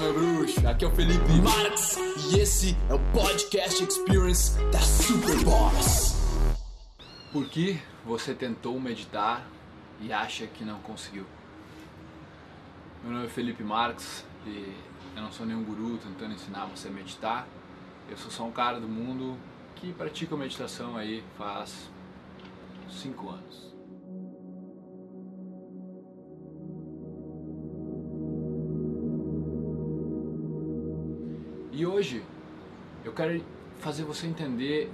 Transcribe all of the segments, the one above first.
meu bruxo. Aqui é o Felipe Marx e esse é o Podcast Experience da Superboss. Por que você tentou meditar e acha que não conseguiu? Meu nome é Felipe Marx e eu não sou nenhum guru tentando ensinar você a meditar. Eu sou só um cara do mundo que pratica meditação aí faz 5 anos. E hoje eu quero fazer você entender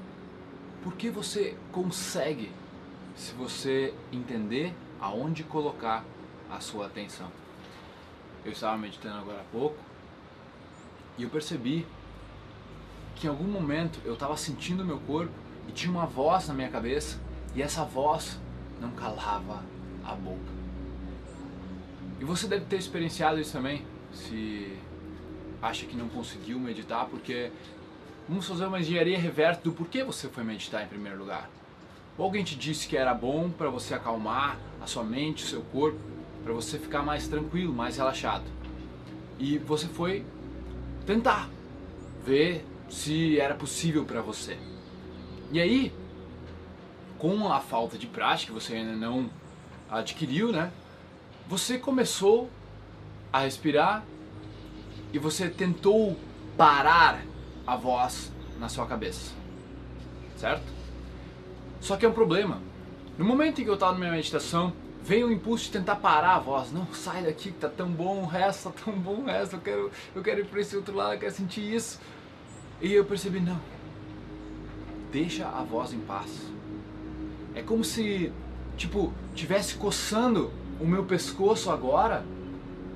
por que você consegue se você entender aonde colocar a sua atenção. Eu estava meditando agora há pouco e eu percebi que em algum momento eu estava sentindo meu corpo e tinha uma voz na minha cabeça e essa voz não calava a boca. E você deve ter experienciado isso também, se acha que não conseguiu meditar, porque vamos fazer uma engenharia reversa do porquê você foi meditar em primeiro lugar. Ou alguém te disse que era bom para você acalmar a sua mente, o seu corpo, para você ficar mais tranquilo, mais relaxado. E você foi tentar ver se era possível para você. E aí, com a falta de prática, você ainda não adquiriu, né? Você começou a respirar e você tentou parar a voz na sua cabeça. Certo? Só que é um problema. No momento em que eu estava na minha meditação, veio o impulso de tentar parar a voz. Não, sai daqui que tá tão bom o resto, tá tão bom o resto, eu quero, eu quero ir para esse outro lado, eu quero sentir isso. E eu percebi, não. Deixa a voz em paz. É como se, tipo, tivesse coçando o meu pescoço agora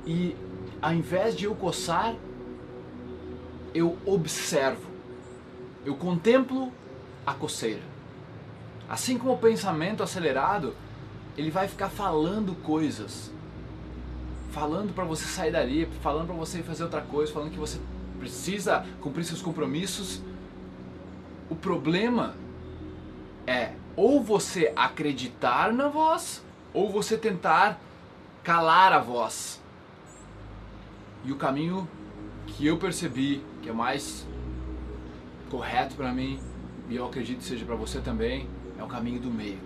e ao invés de eu coçar, eu observo. Eu contemplo a coceira. Assim como o pensamento acelerado, ele vai ficar falando coisas. Falando para você sair dali, falando para você fazer outra coisa, falando que você precisa cumprir seus compromissos. O problema é ou você acreditar na voz ou você tentar calar a voz. E o caminho que eu percebi que é mais correto para mim, e eu acredito que seja para você também, é o caminho do meio.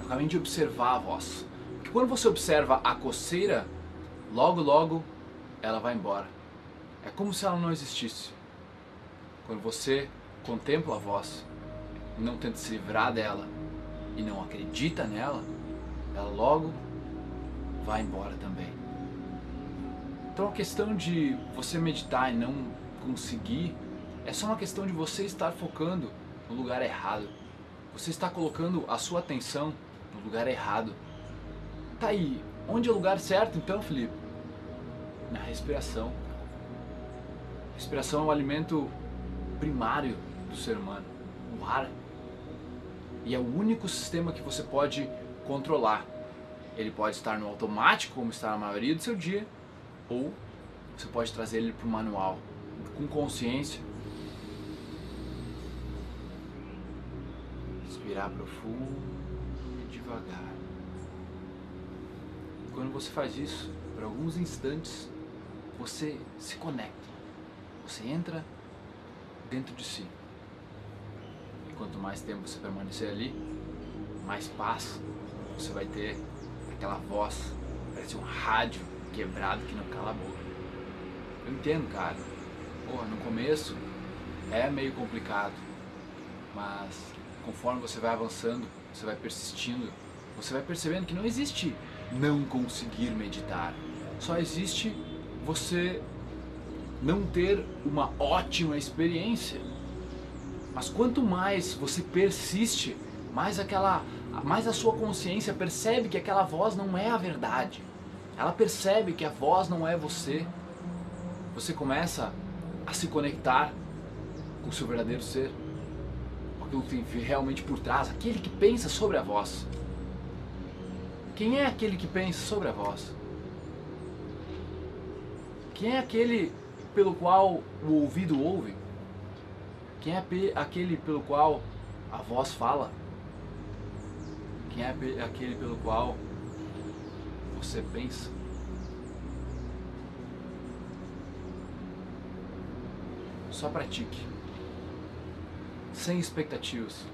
É o caminho de observar a voz. Porque quando você observa a coceira, logo logo ela vai embora. É como se ela não existisse. Quando você contempla a voz, não tenta se livrar dela e não acredita nela, ela logo vai embora também. Então a questão de você meditar e não conseguir é só uma questão de você estar focando no lugar errado. Você está colocando a sua atenção no lugar errado. Tá aí, onde é o lugar certo então, Felipe? Na respiração. Respiração é o alimento primário do ser humano, o ar. E é o único sistema que você pode controlar. Ele pode estar no automático, como está na maioria do seu dia, ou você pode trazer ele para o manual, com consciência. Respirar profundo e devagar. E quando você faz isso, por alguns instantes, você se conecta. Você entra dentro de si. E quanto mais tempo você permanecer ali, mais paz você vai ter aquela voz, parece um rádio quebrado que não cala a boca. Eu entendo, cara. Porra, no começo é meio complicado, mas conforme você vai avançando, você vai persistindo, você vai percebendo que não existe não conseguir meditar. Só existe você não ter uma ótima experiência. Mas quanto mais você persiste, mais aquela, mais a sua consciência percebe que aquela voz não é a verdade. Ela percebe que a voz não é você. Você começa a se conectar com o seu verdadeiro ser, com aquilo que tem realmente por trás, aquele que pensa sobre a voz. Quem é aquele que pensa sobre a voz? Quem é aquele pelo qual o ouvido ouve? Quem é aquele pelo qual a voz fala? Quem é aquele pelo qual você pensa? Só pratique. Sem expectativas.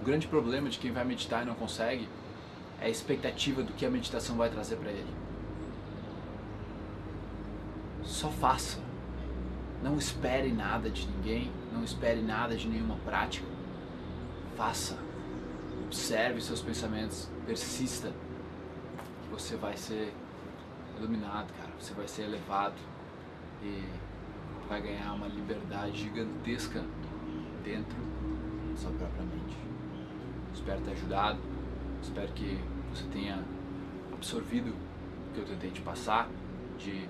O grande problema de quem vai meditar e não consegue é a expectativa do que a meditação vai trazer para ele. Só faça. Não espere nada de ninguém, não espere nada de nenhuma prática. Faça. Observe seus pensamentos, persista. Você vai ser iluminado, cara. Você vai ser elevado e vai ganhar uma liberdade gigantesca dentro da sua própria mente. Espero ter ajudado. Espero que você tenha absorvido o que eu tentei te passar de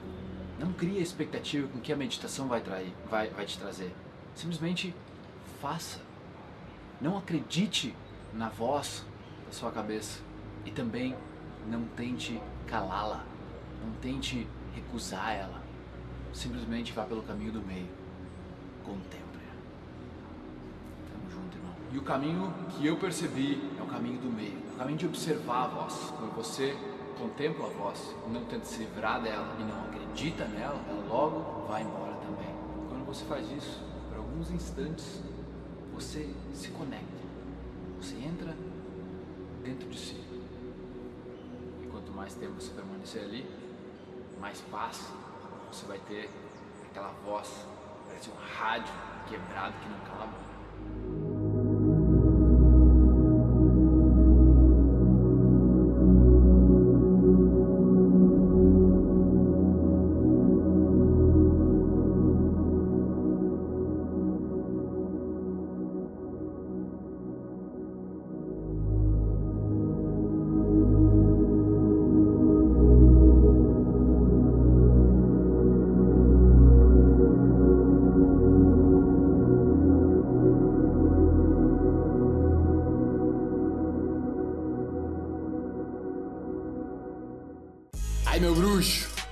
não crie expectativa com que a meditação vai, trair, vai, vai te trazer. Simplesmente faça. Não acredite na voz da sua cabeça e também não tente calá-la. Não tente recusar ela. Simplesmente vá pelo caminho do meio. Contemple. Tamo junto, irmão. E o caminho que eu percebi é o caminho do meio. O caminho de observar a voz. Quando você contempla a voz, não tenta se livrar dela e não acredita nela, ela logo vai embora também. Quando você faz isso, por alguns instantes, você se conecta. Você entra dentro de si. Mais tempo você permanecer ali, mais paz você vai ter aquela voz, parece um rádio quebrado que não cala